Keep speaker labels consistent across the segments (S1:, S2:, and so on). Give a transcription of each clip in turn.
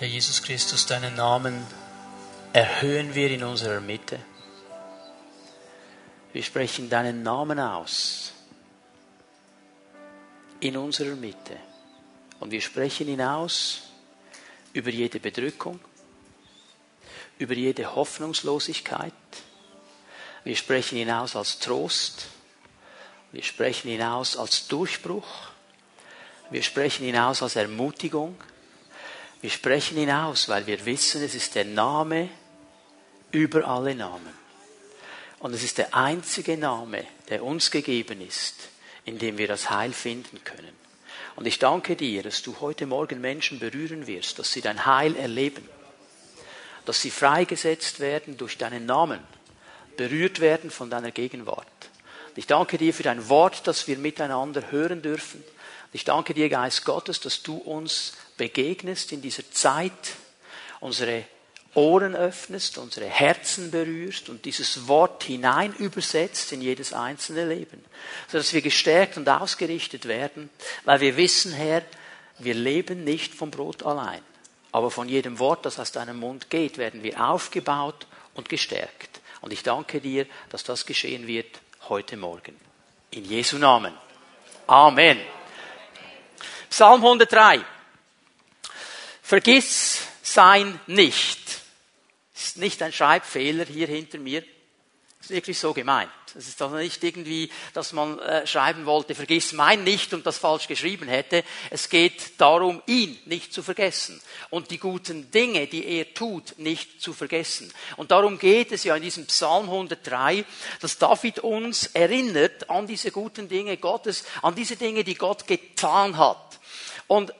S1: Herr Jesus Christus, deinen Namen erhöhen wir in unserer Mitte. Wir sprechen deinen Namen aus in unserer Mitte. Und wir sprechen ihn aus über jede Bedrückung, über jede Hoffnungslosigkeit. Wir sprechen ihn aus als Trost. Wir sprechen ihn aus als Durchbruch. Wir sprechen ihn aus als Ermutigung. Wir sprechen ihn aus, weil wir wissen, es ist der Name über alle Namen. Und es ist der einzige Name, der uns gegeben ist, in dem wir das Heil finden können. Und ich danke dir, dass du heute Morgen Menschen berühren wirst, dass sie dein Heil erleben, dass sie freigesetzt werden durch deinen Namen, berührt werden von deiner Gegenwart. Und ich danke dir für dein Wort, das wir miteinander hören dürfen. Und ich danke dir, Geist Gottes, dass du uns begegnest in dieser Zeit, unsere Ohren öffnest, unsere Herzen berührst und dieses Wort hinein übersetzt in jedes einzelne Leben, sodass wir gestärkt und ausgerichtet werden, weil wir wissen, Herr, wir leben nicht vom Brot allein, aber von jedem Wort, das aus deinem Mund geht, werden wir aufgebaut und gestärkt. Und ich danke dir, dass das geschehen wird heute Morgen. In Jesu Namen. Amen. Psalm 103. Vergiss sein nicht ist nicht ein Schreibfehler hier hinter mir. Ist wirklich so gemeint. Es ist also nicht irgendwie, dass man äh, schreiben wollte, vergiss mein nicht und das falsch geschrieben hätte. Es geht darum, ihn nicht zu vergessen und die guten Dinge, die er tut, nicht zu vergessen. Und darum geht es ja in diesem Psalm 103, dass David uns erinnert an diese guten Dinge Gottes, an diese Dinge, die Gott getan hat. Und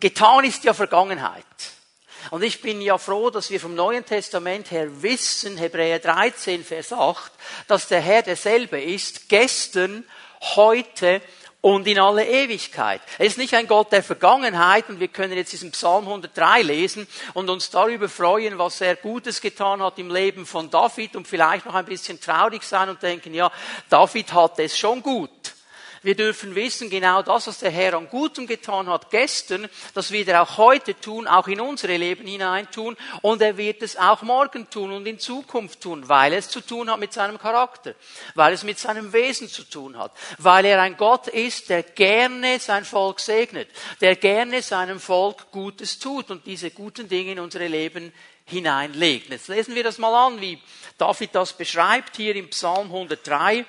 S1: getan ist ja Vergangenheit. Und ich bin ja froh, dass wir vom Neuen Testament her wissen, Hebräer 13, Vers 8, dass der Herr derselbe ist, gestern, heute und in alle Ewigkeit. Er ist nicht ein Gott der Vergangenheit und wir können jetzt diesen Psalm 103 lesen und uns darüber freuen, was er Gutes getan hat im Leben von David und vielleicht noch ein bisschen traurig sein und denken, ja, David hat es schon gut. Wir dürfen wissen, genau das, was der Herr an Gutem getan hat gestern, das wird er auch heute tun, auch in unsere Leben hinein tun und er wird es auch morgen tun und in Zukunft tun, weil es zu tun hat mit seinem Charakter, weil es mit seinem Wesen zu tun hat, weil er ein Gott ist, der gerne sein Volk segnet, der gerne seinem Volk Gutes tut und diese guten Dinge in unsere Leben hineinlegt. Jetzt lesen wir das mal an, wie David das beschreibt hier im Psalm 103.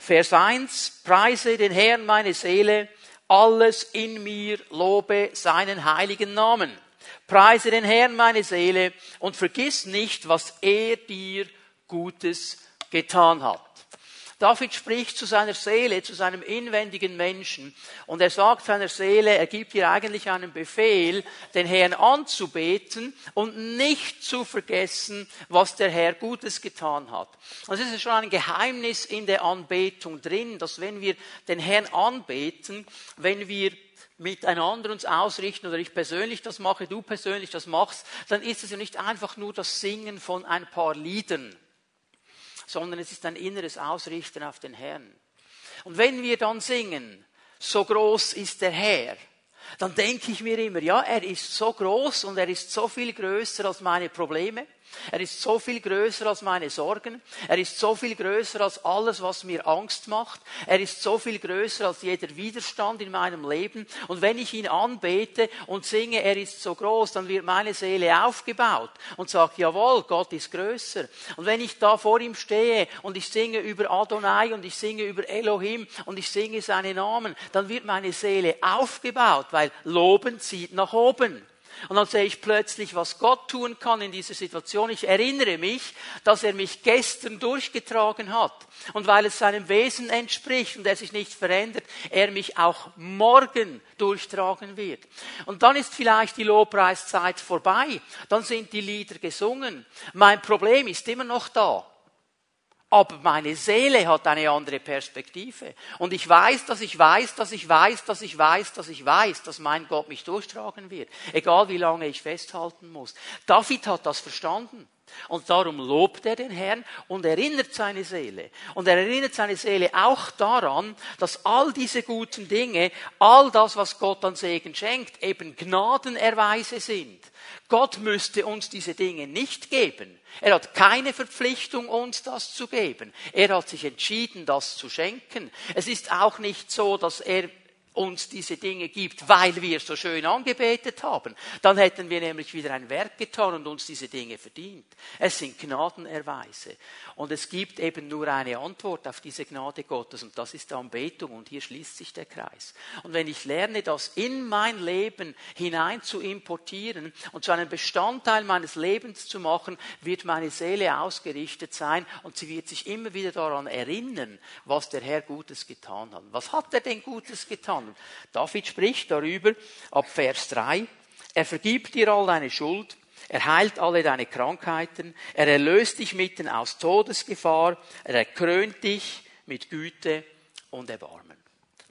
S1: Vers 1, preise den Herrn meine Seele, alles in mir lobe seinen heiligen Namen. Preise den Herrn meine Seele und vergiss nicht, was er dir Gutes getan hat. David spricht zu seiner Seele, zu seinem inwendigen Menschen und er sagt seiner Seele, er gibt ihr eigentlich einen Befehl, den Herrn anzubeten und nicht zu vergessen, was der Herr Gutes getan hat. Und es ist schon ein Geheimnis in der Anbetung drin, dass wenn wir den Herrn anbeten, wenn wir miteinander uns ausrichten oder ich persönlich das mache, du persönlich das machst, dann ist es ja nicht einfach nur das Singen von ein paar Liedern sondern es ist ein inneres Ausrichten auf den Herrn. Und wenn wir dann singen, so groß ist der Herr, dann denke ich mir immer, ja, er ist so groß und er ist so viel größer als meine Probleme. Er ist so viel größer als meine Sorgen. Er ist so viel größer als alles, was mir Angst macht. Er ist so viel größer als jeder Widerstand in meinem Leben. Und wenn ich ihn anbete und singe, er ist so groß, dann wird meine Seele aufgebaut und sagt, jawohl, Gott ist größer. Und wenn ich da vor ihm stehe und ich singe über Adonai und ich singe über Elohim und ich singe seine Namen, dann wird meine Seele aufgebaut, weil Loben zieht nach oben. Und dann sehe ich plötzlich, was Gott tun kann in dieser Situation. Ich erinnere mich, dass er mich gestern durchgetragen hat. Und weil es seinem Wesen entspricht und er sich nicht verändert, er mich auch morgen durchtragen wird. Und dann ist vielleicht die Lobpreiszeit vorbei. Dann sind die Lieder gesungen. Mein Problem ist immer noch da. Aber meine Seele hat eine andere Perspektive. Und ich weiß, dass ich weiß, dass ich weiß, dass ich weiß, dass ich weiß, dass mein Gott mich durchtragen wird. Egal wie lange ich festhalten muss. David hat das verstanden. Und darum lobt er den Herrn und erinnert seine Seele. Und er erinnert seine Seele auch daran, dass all diese guten Dinge, all das, was Gott an Segen schenkt, eben Gnadenerweise sind. Gott müsste uns diese Dinge nicht geben. Er hat keine Verpflichtung, uns das zu geben. Er hat sich entschieden, das zu schenken. Es ist auch nicht so, dass er uns diese Dinge gibt, weil wir so schön angebetet haben. Dann hätten wir nämlich wieder ein Werk getan und uns diese Dinge verdient. Es sind Gnadenerweise. Und es gibt eben nur eine Antwort auf diese Gnade Gottes und das ist Anbetung und hier schließt sich der Kreis. Und wenn ich lerne, das in mein Leben hinein zu importieren und zu einem Bestandteil meines Lebens zu machen, wird meine Seele ausgerichtet sein und sie wird sich immer wieder daran erinnern, was der Herr Gutes getan hat. Was hat er denn Gutes getan? David spricht darüber ab Vers 3. Er vergibt dir all deine Schuld er heilt alle deine Krankheiten. Er erlöst dich mitten aus Todesgefahr. Er erkrönt dich mit Güte und Erbarmen.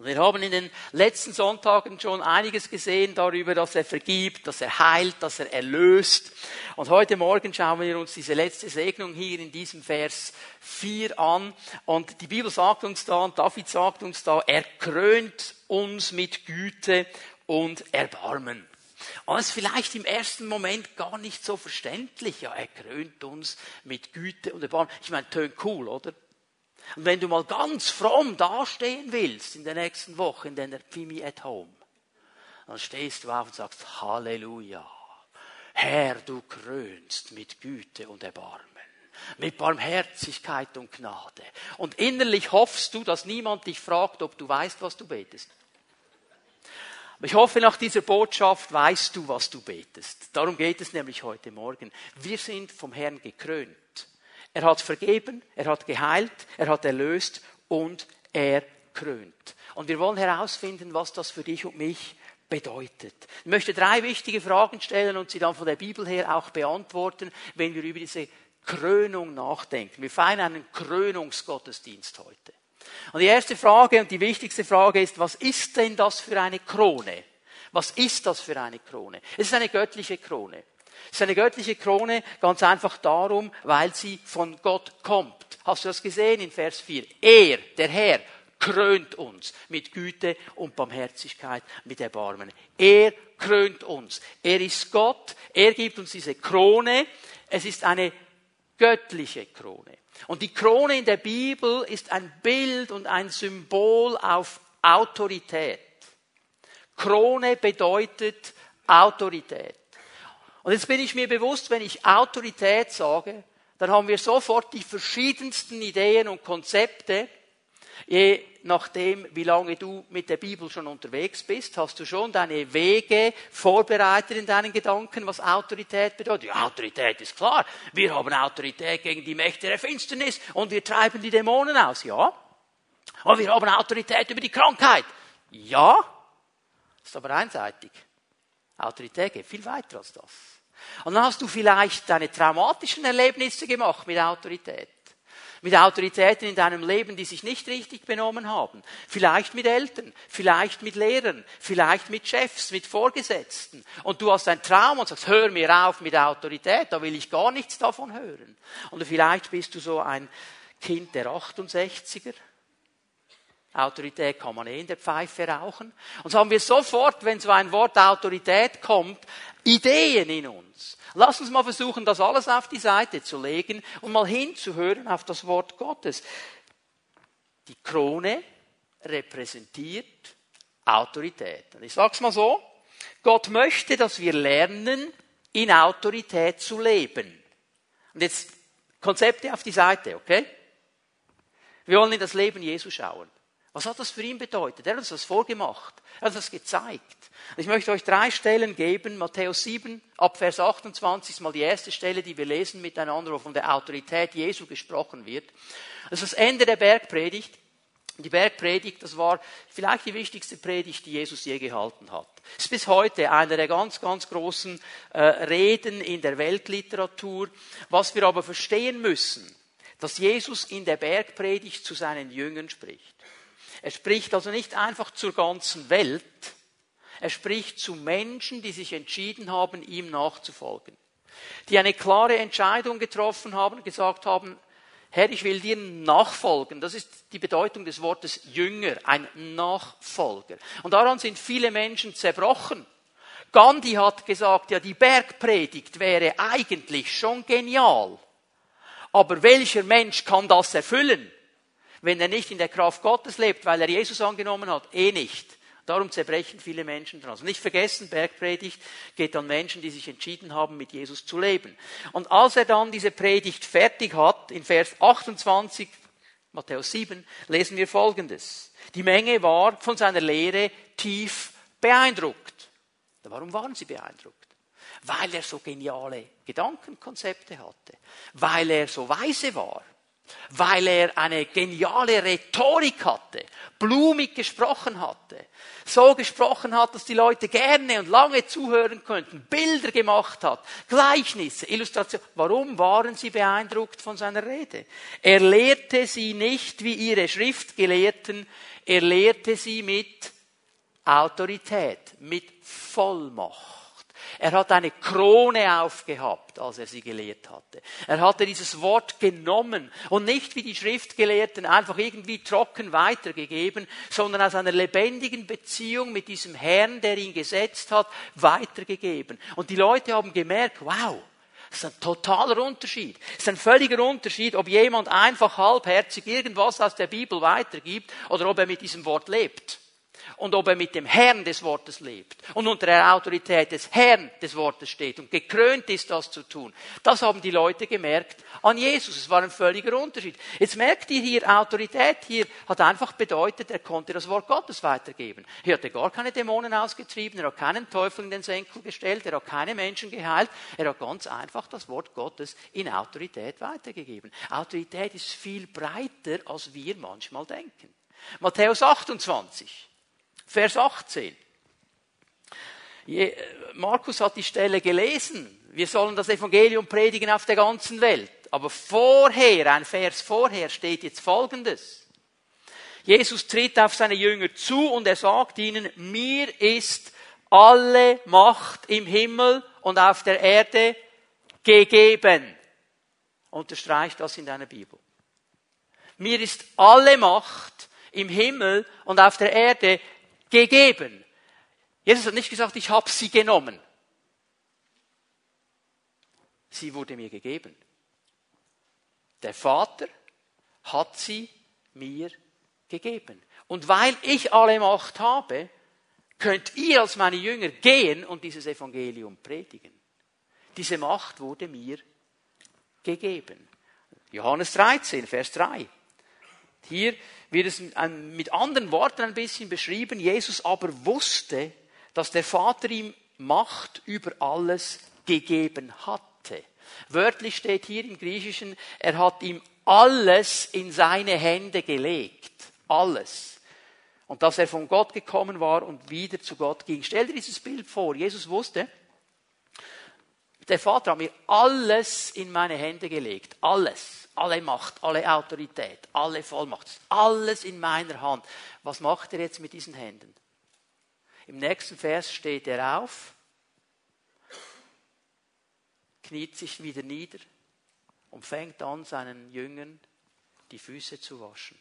S1: Wir haben in den letzten Sonntagen schon einiges gesehen darüber, dass er vergibt, dass er heilt, dass er erlöst. Und heute Morgen schauen wir uns diese letzte Segnung hier in diesem Vers 4 an. Und die Bibel sagt uns da, und David sagt uns da, er krönt uns mit Güte und Erbarmen. Und es ist vielleicht im ersten Moment gar nicht so verständlich. Ja, er krönt uns mit Güte und Erbarmen. Ich meine, tönt cool, oder? Und wenn du mal ganz fromm dastehen willst in der nächsten Woche in deiner Pimi at Home, dann stehst du auf und sagst Halleluja. Herr, du krönst mit Güte und Erbarmen mit Barmherzigkeit und Gnade. Und innerlich hoffst du, dass niemand dich fragt, ob du weißt, was du betest. Ich hoffe, nach dieser Botschaft weißt du, was du betest. Darum geht es nämlich heute Morgen. Wir sind vom Herrn gekrönt. Er hat vergeben, er hat geheilt, er hat erlöst und er krönt. Und wir wollen herausfinden, was das für dich und mich bedeutet. Ich möchte drei wichtige Fragen stellen und sie dann von der Bibel her auch beantworten, wenn wir über diese Krönung nachdenken. Wir feiern einen Krönungsgottesdienst heute. Und die erste Frage und die wichtigste Frage ist, was ist denn das für eine Krone? Was ist das für eine Krone? Es ist eine göttliche Krone. Es ist eine göttliche Krone ganz einfach darum, weil sie von Gott kommt. Hast du das gesehen in Vers 4? Er, der Herr, krönt uns mit Güte und Barmherzigkeit, mit Erbarmen. Er krönt uns. Er ist Gott. Er gibt uns diese Krone. Es ist eine göttliche Krone. Und die Krone in der Bibel ist ein Bild und ein Symbol auf Autorität. Krone bedeutet Autorität. Und jetzt bin ich mir bewusst, wenn ich Autorität sage, dann haben wir sofort die verschiedensten Ideen und Konzepte, Je nachdem, wie lange du mit der Bibel schon unterwegs bist, hast du schon deine Wege vorbereitet in deinen Gedanken, was Autorität bedeutet. Ja, Autorität ist klar. Wir haben Autorität gegen die Mächte der Finsternis und wir treiben die Dämonen aus. Ja. Aber wir haben Autorität über die Krankheit. Ja. Das ist aber einseitig. Autorität geht viel weiter als das. Und dann hast du vielleicht deine traumatischen Erlebnisse gemacht mit Autorität. Mit Autoritäten in deinem Leben, die sich nicht richtig benommen haben. Vielleicht mit Eltern, vielleicht mit Lehrern, vielleicht mit Chefs, mit Vorgesetzten. Und du hast ein Traum und sagst, hör mir auf mit Autorität, da will ich gar nichts davon hören. Und vielleicht bist du so ein Kind der 68er. Autorität kann man eh in der Pfeife rauchen. Und so haben wir sofort, wenn so ein Wort Autorität kommt, Ideen in uns. Lass uns mal versuchen, das alles auf die Seite zu legen und mal hinzuhören auf das Wort Gottes. Die Krone repräsentiert Autorität. Und ich sag's mal so. Gott möchte, dass wir lernen, in Autorität zu leben. Und jetzt Konzepte auf die Seite, okay? Wir wollen in das Leben Jesu schauen. Was hat das für ihn bedeutet? Er hat uns das vorgemacht. Er hat uns das gezeigt. Ich möchte euch drei Stellen geben. Matthäus 7, ab Vers 28 ist mal die erste Stelle, die wir lesen miteinander, wo von der Autorität Jesu gesprochen wird. Das ist das Ende der Bergpredigt. Die Bergpredigt, das war vielleicht die wichtigste Predigt, die Jesus je gehalten hat. Es ist bis heute einer der ganz, ganz großen äh, Reden in der Weltliteratur. Was wir aber verstehen müssen, dass Jesus in der Bergpredigt zu seinen Jüngern spricht. Er spricht also nicht einfach zur ganzen Welt, er spricht zu Menschen, die sich entschieden haben, ihm nachzufolgen. die eine klare Entscheidung getroffen haben gesagt haben, Herr, ich will dir nachfolgen. Das ist die Bedeutung des Wortes Jünger, ein Nachfolger. Und daran sind viele Menschen zerbrochen. Gandhi hat gesagt, ja, die Bergpredigt wäre eigentlich schon genial. Aber welcher Mensch kann das erfüllen, wenn er nicht in der Kraft Gottes lebt, weil er Jesus angenommen hat? Eh nicht. Darum zerbrechen viele Menschen dran. Also nicht vergessen, Bergpredigt geht an Menschen, die sich entschieden haben, mit Jesus zu leben. Und als er dann diese Predigt fertig hat, in Vers 28, Matthäus 7, lesen wir Folgendes. Die Menge war von seiner Lehre tief beeindruckt. Warum waren sie beeindruckt? Weil er so geniale Gedankenkonzepte hatte, weil er so weise war, weil er eine geniale Rhetorik hatte, blumig gesprochen hatte, so gesprochen hat, dass die Leute gerne und lange zuhören könnten, Bilder gemacht hat, Gleichnisse, Illustrationen. Warum waren sie beeindruckt von seiner Rede? Er lehrte sie nicht wie ihre Schriftgelehrten, er lehrte sie mit Autorität, mit Vollmacht. Er hat eine Krone aufgehabt, als er sie gelehrt hatte. Er hatte dieses Wort genommen und nicht wie die Schriftgelehrten einfach irgendwie trocken weitergegeben, sondern aus einer lebendigen Beziehung mit diesem Herrn, der ihn gesetzt hat, weitergegeben. Und die Leute haben gemerkt, wow, das ist ein totaler Unterschied. Das ist ein völliger Unterschied, ob jemand einfach halbherzig irgendwas aus der Bibel weitergibt oder ob er mit diesem Wort lebt und ob er mit dem Herrn des Wortes lebt und unter der Autorität des Herrn des Wortes steht und gekrönt ist, das zu tun. Das haben die Leute gemerkt an Jesus. Es war ein völliger Unterschied. Jetzt merkt ihr hier, Autorität hier hat einfach bedeutet, er konnte das Wort Gottes weitergeben. Er hatte gar keine Dämonen ausgetrieben, er hat keinen Teufel in den Senkel gestellt, er hat keine Menschen geheilt, er hat ganz einfach das Wort Gottes in Autorität weitergegeben. Autorität ist viel breiter, als wir manchmal denken. Matthäus 28. Vers 18. Markus hat die Stelle gelesen. Wir sollen das Evangelium predigen auf der ganzen Welt. Aber vorher, ein Vers vorher steht jetzt Folgendes. Jesus tritt auf seine Jünger zu und er sagt ihnen, mir ist alle Macht im Himmel und auf der Erde gegeben. Unterstreicht das in deiner Bibel. Mir ist alle Macht im Himmel und auf der Erde gegeben. Jesus hat nicht gesagt, ich habe sie genommen. Sie wurde mir gegeben. Der Vater hat sie mir gegeben. Und weil ich alle Macht habe, könnt ihr als meine Jünger gehen und dieses Evangelium predigen. Diese Macht wurde mir gegeben. Johannes 13, Vers 3. Hier wird es mit anderen Worten ein bisschen beschrieben. Jesus aber wusste, dass der Vater ihm Macht über alles gegeben hatte. Wörtlich steht hier im Griechischen, er hat ihm alles in seine Hände gelegt. Alles. Und dass er von Gott gekommen war und wieder zu Gott ging. Stell dir dieses Bild vor. Jesus wusste, der Vater hat mir alles in meine Hände gelegt. Alles alle Macht, alle Autorität, alle Vollmacht, alles in meiner Hand. Was macht er jetzt mit diesen Händen? Im nächsten Vers steht er auf, kniet sich wieder nieder und fängt an, seinen Jüngern die Füße zu waschen,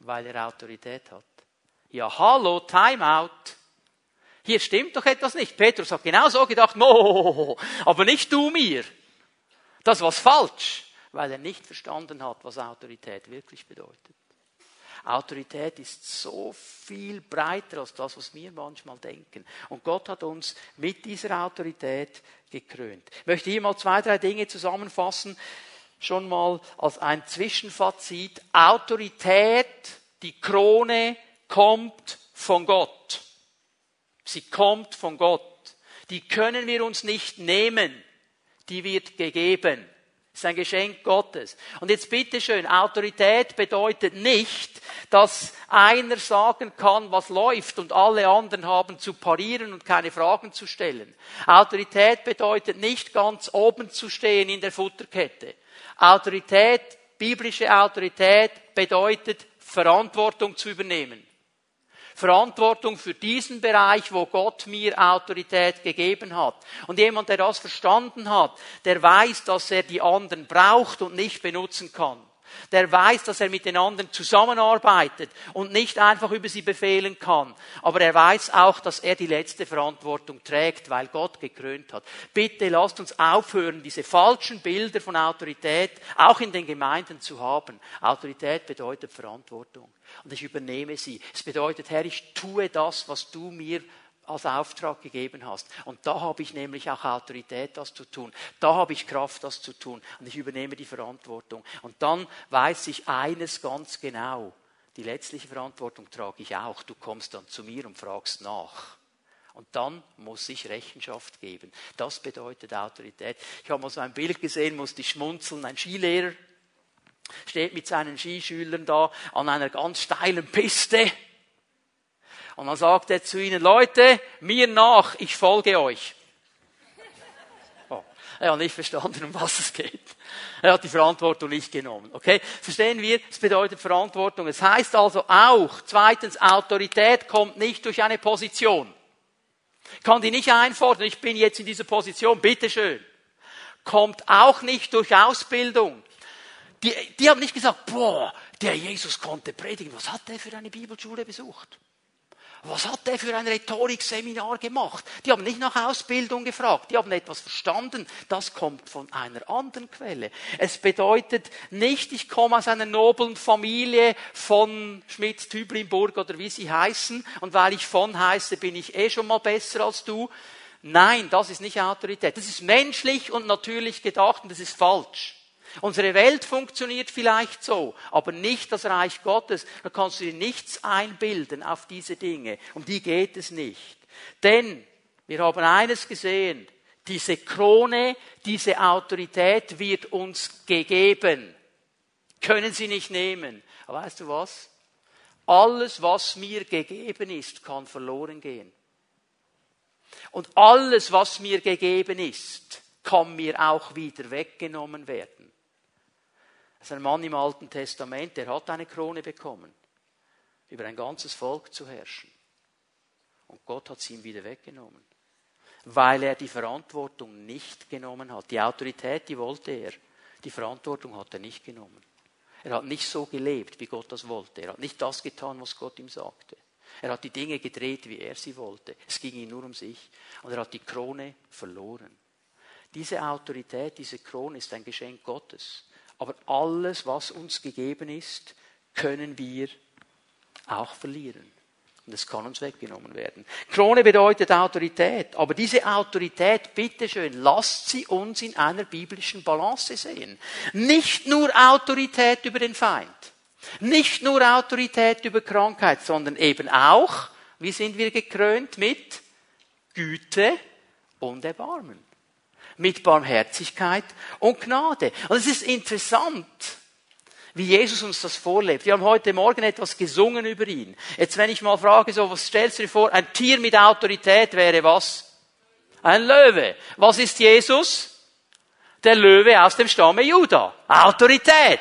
S1: weil er Autorität hat. Ja, hallo, Timeout. Hier stimmt doch etwas nicht. Petrus hat genau so gedacht, no, aber nicht du mir. Das war falsch weil er nicht verstanden hat, was Autorität wirklich bedeutet. Autorität ist so viel breiter als das, was wir manchmal denken. Und Gott hat uns mit dieser Autorität gekrönt. Ich möchte hier mal zwei, drei Dinge zusammenfassen. Schon mal als ein Zwischenfazit. Autorität, die Krone kommt von Gott. Sie kommt von Gott. Die können wir uns nicht nehmen. Die wird gegeben. Ist ein Geschenk Gottes. Und jetzt bitte schön, Autorität bedeutet nicht, dass einer sagen kann, was läuft und alle anderen haben zu parieren und keine Fragen zu stellen. Autorität bedeutet nicht ganz oben zu stehen in der Futterkette. Autorität, biblische Autorität bedeutet Verantwortung zu übernehmen. Verantwortung für diesen Bereich, wo Gott mir Autorität gegeben hat. Und jemand, der das verstanden hat, der weiß, dass er die anderen braucht und nicht benutzen kann der weiß, dass er mit den anderen zusammenarbeitet und nicht einfach über sie befehlen kann. Aber er weiß auch, dass er die letzte Verantwortung trägt, weil Gott gekrönt hat. Bitte lasst uns aufhören, diese falschen Bilder von Autorität auch in den Gemeinden zu haben. Autorität bedeutet Verantwortung. Und ich übernehme sie. Es bedeutet, Herr, ich tue das, was du mir als Auftrag gegeben hast. Und da habe ich nämlich auch Autorität, das zu tun. Da habe ich Kraft, das zu tun. Und ich übernehme die Verantwortung. Und dann weiß ich eines ganz genau. Die letztliche Verantwortung trage ich auch. Du kommst dann zu mir und fragst nach. Und dann muss ich Rechenschaft geben. Das bedeutet Autorität. Ich habe mal so ein Bild gesehen, musste ich schmunzeln. Ein Skilehrer steht mit seinen Skischülern da an einer ganz steilen Piste und dann sagt er zu ihnen, Leute, mir nach, ich folge euch. Oh, er hat nicht verstanden, um was es geht. Er hat die Verantwortung nicht genommen. Okay? Verstehen wir? Es bedeutet Verantwortung. Es heißt also auch, zweitens, Autorität kommt nicht durch eine Position. Ich kann die nicht einfordern, ich bin jetzt in dieser Position, bitteschön. Kommt auch nicht durch Ausbildung. Die, die haben nicht gesagt, boah, der Jesus konnte predigen. Was hat der für eine Bibelschule besucht? Was hat der für ein Rhetorikseminar gemacht? Die haben nicht nach Ausbildung gefragt, die haben etwas verstanden. Das kommt von einer anderen Quelle. Es bedeutet nicht, ich komme aus einer noblen Familie von Schmitz, Tüblinburg oder wie sie heißen und weil ich von heiße, bin ich eh schon mal besser als du. Nein, das ist nicht Autorität. Das ist menschlich und natürlich gedacht und das ist falsch. Unsere Welt funktioniert vielleicht so, aber nicht das Reich Gottes. Da kannst du dir nichts einbilden auf diese Dinge. Um die geht es nicht. Denn wir haben eines gesehen. Diese Krone, diese Autorität wird uns gegeben. Können sie nicht nehmen. Aber weißt du was? Alles, was mir gegeben ist, kann verloren gehen. Und alles, was mir gegeben ist, kann mir auch wieder weggenommen werden. Das ist ein Mann im Alten Testament, der hat eine Krone bekommen, über ein ganzes Volk zu herrschen. Und Gott hat sie ihm wieder weggenommen, weil er die Verantwortung nicht genommen hat. Die Autorität, die wollte er, die Verantwortung hat er nicht genommen. Er hat nicht so gelebt, wie Gott das wollte. Er hat nicht das getan, was Gott ihm sagte. Er hat die Dinge gedreht, wie er sie wollte. Es ging ihm nur um sich. Und er hat die Krone verloren. Diese Autorität, diese Krone ist ein Geschenk Gottes. Aber alles, was uns gegeben ist, können wir auch verlieren. Und es kann uns weggenommen werden. Krone bedeutet Autorität. Aber diese Autorität, bitteschön, lasst sie uns in einer biblischen Balance sehen. Nicht nur Autorität über den Feind. Nicht nur Autorität über Krankheit, sondern eben auch, wie sind wir gekrönt mit Güte und Erbarmen mit Barmherzigkeit und Gnade. Und es ist interessant, wie Jesus uns das vorlebt. Wir haben heute Morgen etwas gesungen über ihn. Jetzt, wenn ich mal frage, so, was stellst du dir vor? Ein Tier mit Autorität wäre was? Ein Löwe. Was ist Jesus? Der Löwe aus dem Stamme Juda. Autorität.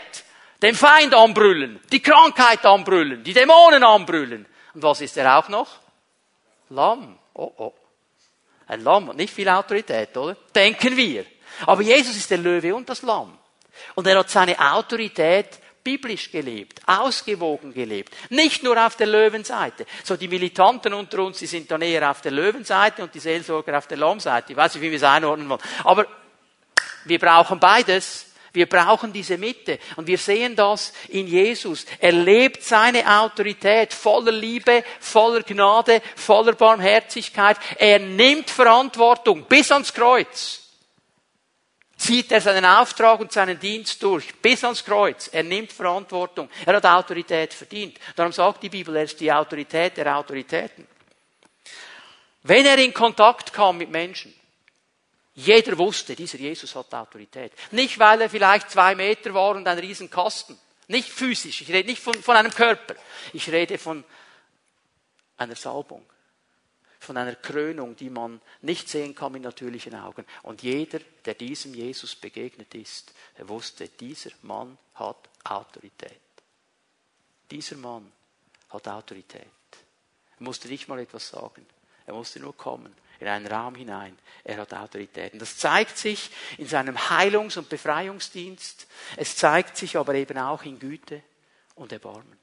S1: Den Feind anbrüllen, die Krankheit anbrüllen, die Dämonen anbrüllen. Und was ist er auch noch? Lamm. Oh, oh. Ein Lamm hat nicht viel Autorität, oder? Denken wir. Aber Jesus ist der Löwe und das Lamm. Und er hat seine Autorität biblisch gelebt, ausgewogen gelebt. Nicht nur auf der Löwenseite. So die Militanten unter uns, die sind dann eher auf der Löwenseite und die Seelsorger auf der Lammseite. Ich weiß nicht, wie wir es einordnen wollen. Aber wir brauchen beides. Wir brauchen diese Mitte. Und wir sehen das in Jesus. Er lebt seine Autorität voller Liebe, voller Gnade, voller Barmherzigkeit. Er nimmt Verantwortung bis ans Kreuz. Zieht er seinen Auftrag und seinen Dienst durch bis ans Kreuz. Er nimmt Verantwortung. Er hat Autorität verdient. Darum sagt die Bibel, er ist die Autorität der Autoritäten. Wenn er in Kontakt kam mit Menschen, jeder wusste, dieser Jesus hat Autorität. Nicht, weil er vielleicht zwei Meter war und ein Riesenkasten. Nicht physisch. Ich rede nicht von, von einem Körper. Ich rede von einer Salbung. Von einer Krönung, die man nicht sehen kann mit natürlichen Augen. Und jeder, der diesem Jesus begegnet ist, der wusste, dieser Mann hat Autorität. Dieser Mann hat Autorität. Er musste nicht mal etwas sagen. Er musste nur kommen in einen Raum hinein. Er hat Autorität. Und das zeigt sich in seinem Heilungs- und Befreiungsdienst. Es zeigt sich aber eben auch in Güte und Erbarmen.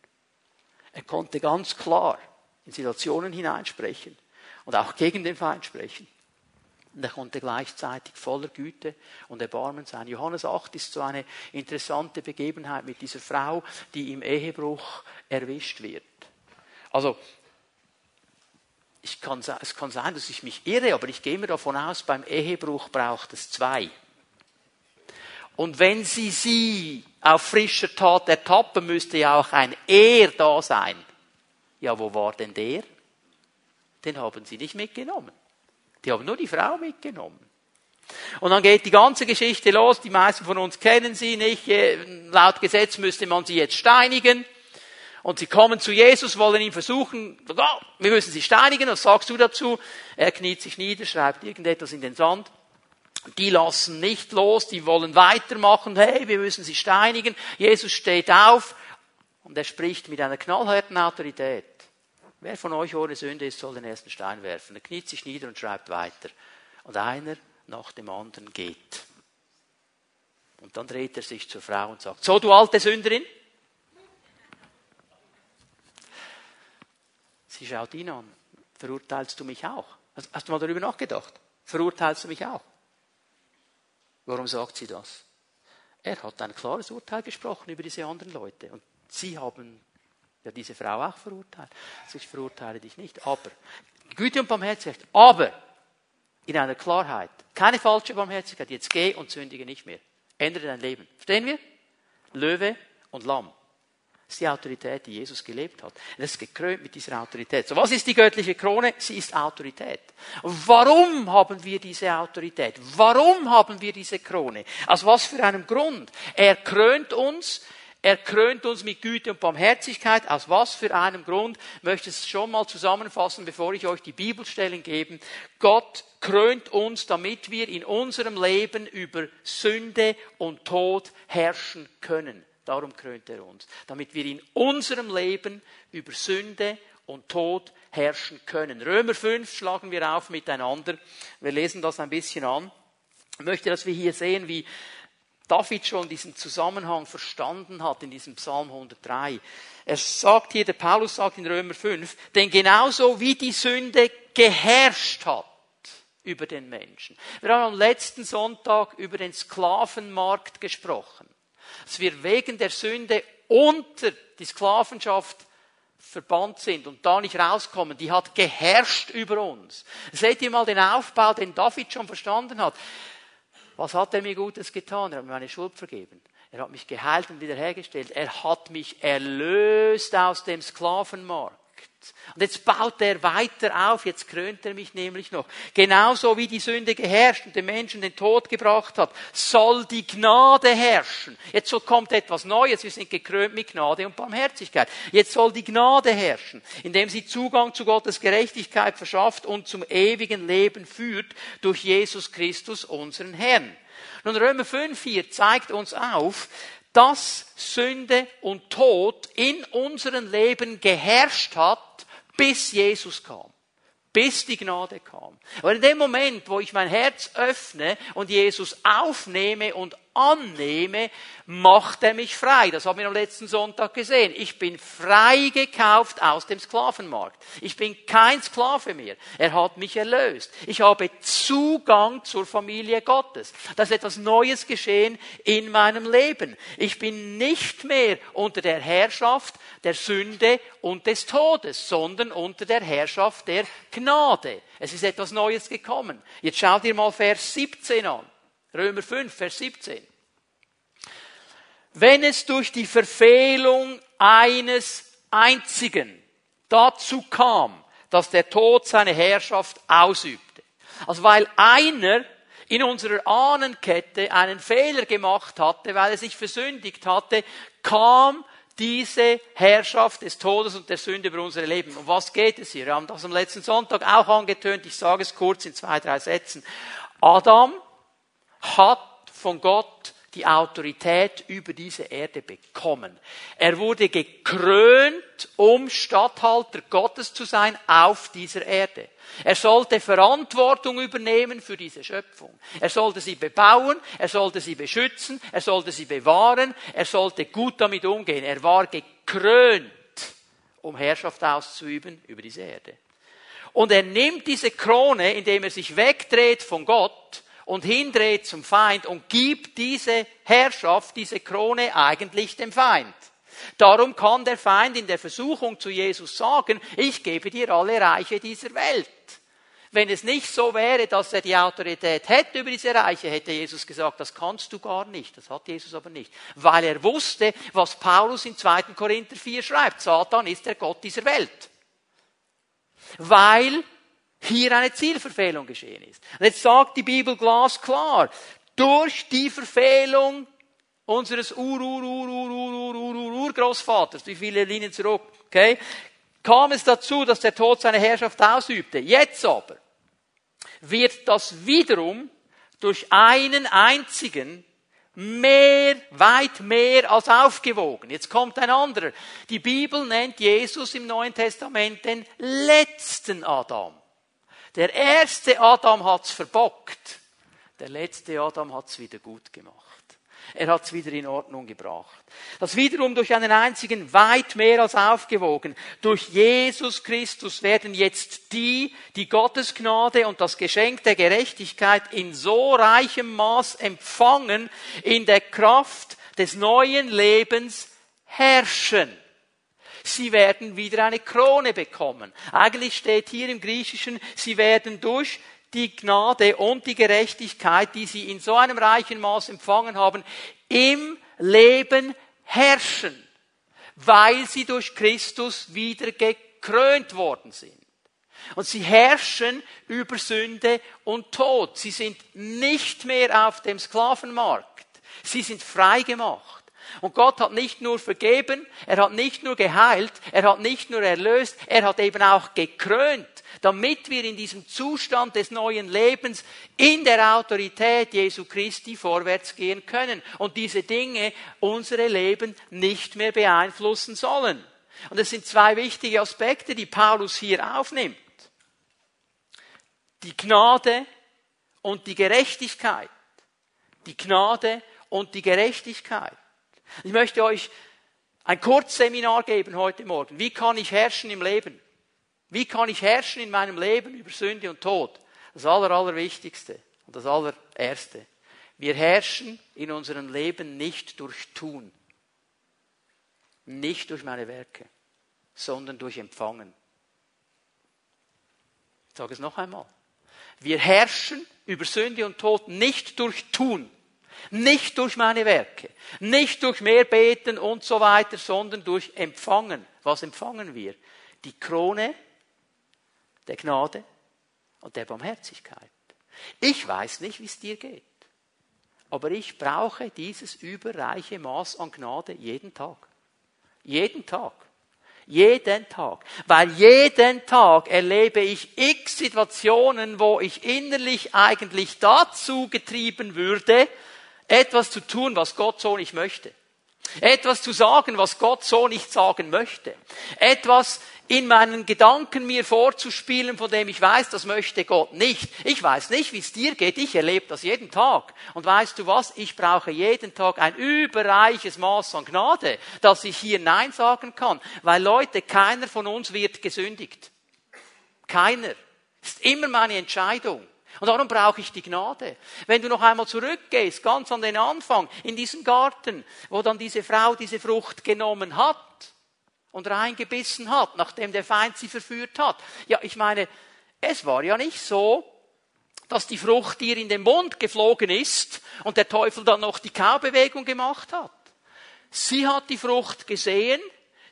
S1: Er konnte ganz klar in Situationen hineinsprechen und auch gegen den Feind sprechen. Und er konnte gleichzeitig voller Güte und Erbarmen sein. Johannes 8 ist so eine interessante Begebenheit mit dieser Frau, die im Ehebruch erwischt wird. Also, kann, es kann sein, dass ich mich irre, aber ich gehe mir davon aus, beim Ehebruch braucht es zwei. Und wenn sie sie auf frischer Tat ertappen, müsste ja auch ein Er da sein. Ja, wo war denn der? Den haben sie nicht mitgenommen. Die haben nur die Frau mitgenommen. Und dann geht die ganze Geschichte los. Die meisten von uns kennen sie nicht. Laut Gesetz müsste man sie jetzt steinigen. Und sie kommen zu Jesus, wollen ihn versuchen, oh, wir müssen sie steinigen. Was sagst du dazu? Er kniet sich nieder, schreibt irgendetwas in den Sand. Die lassen nicht los, die wollen weitermachen. Hey, wir müssen sie steinigen. Jesus steht auf und er spricht mit einer knallharten Autorität. Wer von euch ohne Sünde ist, soll den ersten Stein werfen. Er kniet sich nieder und schreibt weiter. Und einer nach dem anderen geht. Und dann dreht er sich zur Frau und sagt, so du alte Sünderin. Sie schaut ihn an. Verurteilst du mich auch? Hast du mal darüber nachgedacht? Verurteilst du mich auch? Warum sagt sie das? Er hat ein klares Urteil gesprochen über diese anderen Leute. Und sie haben ja diese Frau auch verurteilt. Also ich verurteile dich nicht. Aber, Güte und Barmherzigkeit, aber in einer Klarheit. Keine falsche Barmherzigkeit. Jetzt geh und sündige nicht mehr. Ändere dein Leben. Verstehen wir? Löwe und Lamm. Das ist die Autorität, die Jesus gelebt hat. Das ist gekrönt mit dieser Autorität. So, was ist die göttliche Krone? Sie ist Autorität. Warum haben wir diese Autorität? Warum haben wir diese Krone? Aus was für einem Grund? Er krönt uns er krönt uns mit Güte und Barmherzigkeit. Aus was für einem Grund? Ich möchte es schon mal zusammenfassen, bevor ich euch die Bibelstellen gebe. Gott krönt uns, damit wir in unserem Leben über Sünde und Tod herrschen können. Darum krönt er uns. Damit wir in unserem Leben über Sünde und Tod herrschen können. Römer 5 schlagen wir auf miteinander. Wir lesen das ein bisschen an. Ich möchte, dass wir hier sehen, wie David schon diesen Zusammenhang verstanden hat in diesem Psalm 103. Er sagt hier, der Paulus sagt in Römer 5, denn genauso wie die Sünde geherrscht hat über den Menschen. Wir haben am letzten Sonntag über den Sklavenmarkt gesprochen dass wir wegen der Sünde unter die Sklavenschaft verbannt sind und da nicht rauskommen, die hat geherrscht über uns. Seht ihr mal den Aufbau, den David schon verstanden hat. Was hat er mir Gutes getan? Er hat mir meine Schuld vergeben. Er hat mich geheilt und wiederhergestellt. Er hat mich erlöst aus dem Sklavenmarkt. Und jetzt baut er weiter auf, jetzt krönt er mich nämlich noch. Genauso wie die Sünde geherrscht und den Menschen den Tod gebracht hat, soll die Gnade herrschen. Jetzt kommt etwas Neues, wir sind gekrönt mit Gnade und Barmherzigkeit. Jetzt soll die Gnade herrschen, indem sie Zugang zu Gottes Gerechtigkeit verschafft und zum ewigen Leben führt durch Jesus Christus, unseren Herrn. Nun Römer 5 hier zeigt uns auf, dass Sünde und Tod in unserem Leben geherrscht hat, bis Jesus kam bis die Gnade kam. Aber in dem Moment, wo ich mein Herz öffne und Jesus aufnehme und annehme, macht er mich frei. Das haben wir am letzten Sonntag gesehen. Ich bin frei gekauft aus dem Sklavenmarkt. Ich bin kein Sklave mehr. Er hat mich erlöst. Ich habe Zugang zur Familie Gottes. Da ist etwas Neues geschehen in meinem Leben. Ich bin nicht mehr unter der Herrschaft der Sünde und des Todes, sondern unter der Herrschaft der Gnade. Es ist etwas Neues gekommen. Jetzt schaut ihr mal Vers 17 an. Römer 5, Vers 17. Wenn es durch die Verfehlung eines einzigen dazu kam, dass der Tod seine Herrschaft ausübte. Also weil einer in unserer Ahnenkette einen Fehler gemacht hatte, weil er sich versündigt hatte, kam diese Herrschaft des Todes und der Sünde über unser Leben. Um was geht es hier? Wir haben das am letzten Sonntag auch angetönt. Ich sage es kurz in zwei, drei Sätzen. Adam hat von Gott die Autorität über diese Erde bekommen. Er wurde gekrönt, um Statthalter Gottes zu sein auf dieser Erde. Er sollte Verantwortung übernehmen für diese Schöpfung. Er sollte sie bebauen, er sollte sie beschützen, er sollte sie bewahren, er sollte gut damit umgehen. Er war gekrönt, um Herrschaft auszuüben über diese Erde. Und er nimmt diese Krone, indem er sich wegdreht von Gott und hindreht zum Feind und gibt diese Herrschaft, diese Krone eigentlich dem Feind. Darum kann der Feind in der Versuchung zu Jesus sagen, ich gebe dir alle Reiche dieser Welt. Wenn es nicht so wäre, dass er die Autorität hätte über diese Reiche, hätte Jesus gesagt, das kannst du gar nicht. Das hat Jesus aber nicht. Weil er wusste, was Paulus in 2. Korinther 4 schreibt. Satan ist der Gott dieser Welt weil hier eine Zielverfehlung geschehen ist. Und jetzt sagt die Bibel glasklar, durch die Verfehlung unseres Ur, Ur, Ur, Ur, Ur, Ur, Ur, Ur, Urgroßvaters, wie viele Linien zurück, okay, kam es dazu, dass der Tod seine Herrschaft ausübte. Jetzt aber wird das wiederum durch einen einzigen mehr, weit mehr als aufgewogen. Jetzt kommt ein anderer. Die Bibel nennt Jesus im Neuen Testament den letzten Adam. Der erste Adam hat's verbockt. Der letzte Adam hat's wieder gut gemacht. Er hat es wieder in Ordnung gebracht. Das wiederum durch einen einzigen weit mehr als aufgewogen. Durch Jesus Christus werden jetzt die, die Gottes Gnade und das Geschenk der Gerechtigkeit in so reichem Maß empfangen, in der Kraft des neuen Lebens herrschen. Sie werden wieder eine Krone bekommen. Eigentlich steht hier im Griechischen, sie werden durch die Gnade und die Gerechtigkeit, die sie in so einem reichen Maß empfangen haben, im Leben herrschen, weil sie durch Christus wieder gekrönt worden sind. Und sie herrschen über Sünde und Tod. Sie sind nicht mehr auf dem Sklavenmarkt. Sie sind frei gemacht. Und Gott hat nicht nur vergeben, er hat nicht nur geheilt, er hat nicht nur erlöst, er hat eben auch gekrönt damit wir in diesem Zustand des neuen Lebens in der Autorität Jesu Christi vorwärts gehen können und diese Dinge unsere Leben nicht mehr beeinflussen sollen. Und es sind zwei wichtige Aspekte, die Paulus hier aufnimmt. Die Gnade und die Gerechtigkeit. Die Gnade und die Gerechtigkeit. Ich möchte euch ein Kurzseminar geben heute Morgen. Wie kann ich herrschen im Leben? Wie kann ich herrschen in meinem Leben über Sünde und Tod? Das Aller, Allerwichtigste und das Allererste. Wir herrschen in unserem Leben nicht durch Tun, nicht durch meine Werke, sondern durch Empfangen. Ich sage es noch einmal. Wir herrschen über Sünde und Tod nicht durch Tun, nicht durch meine Werke, nicht durch mehr Beten und so weiter, sondern durch Empfangen. Was empfangen wir? Die Krone der Gnade und der Barmherzigkeit. Ich weiß nicht, wie es dir geht, aber ich brauche dieses überreiche Maß an Gnade jeden Tag. Jeden Tag. Jeden Tag. Weil jeden Tag erlebe ich x Situationen, wo ich innerlich eigentlich dazu getrieben würde, etwas zu tun, was Gott so nicht möchte. Etwas zu sagen, was Gott so nicht sagen möchte. Etwas in meinen Gedanken mir vorzuspielen, von dem ich weiß, das möchte Gott nicht. Ich weiß nicht, wie es dir geht. Ich erlebe das jeden Tag. Und weißt du was? Ich brauche jeden Tag ein überreiches Maß an Gnade, dass ich hier Nein sagen kann. Weil Leute, keiner von uns wird gesündigt. Keiner. Das ist immer meine Entscheidung. Und darum brauche ich die Gnade. Wenn du noch einmal zurückgehst, ganz an den Anfang, in diesen Garten, wo dann diese Frau diese Frucht genommen hat und reingebissen hat, nachdem der Feind sie verführt hat. Ja, ich meine, es war ja nicht so, dass die Frucht ihr in den Mund geflogen ist und der Teufel dann noch die Kaubewegung gemacht hat. Sie hat die Frucht gesehen,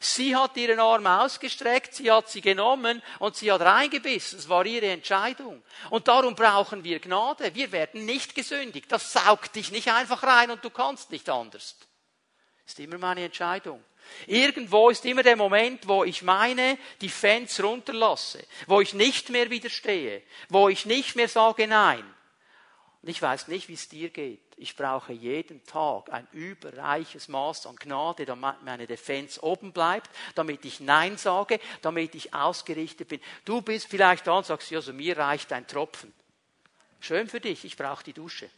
S1: Sie hat ihren Arm ausgestreckt, sie hat sie genommen und sie hat reingebissen. Es war ihre Entscheidung. Und darum brauchen wir Gnade. Wir werden nicht gesündigt. Das saugt dich nicht einfach rein und du kannst nicht anders. Ist immer meine Entscheidung. Irgendwo ist immer der Moment, wo ich meine Defense runterlasse, wo ich nicht mehr widerstehe, wo ich nicht mehr sage Nein. Und ich weiß nicht, wie es dir geht. Ich brauche jeden Tag ein überreiches Maß an Gnade, damit meine Defense oben bleibt, damit ich Nein sage, damit ich ausgerichtet bin. Du bist vielleicht da und sagst, ja, so mir reicht ein Tropfen. Schön für dich, ich brauche die Dusche.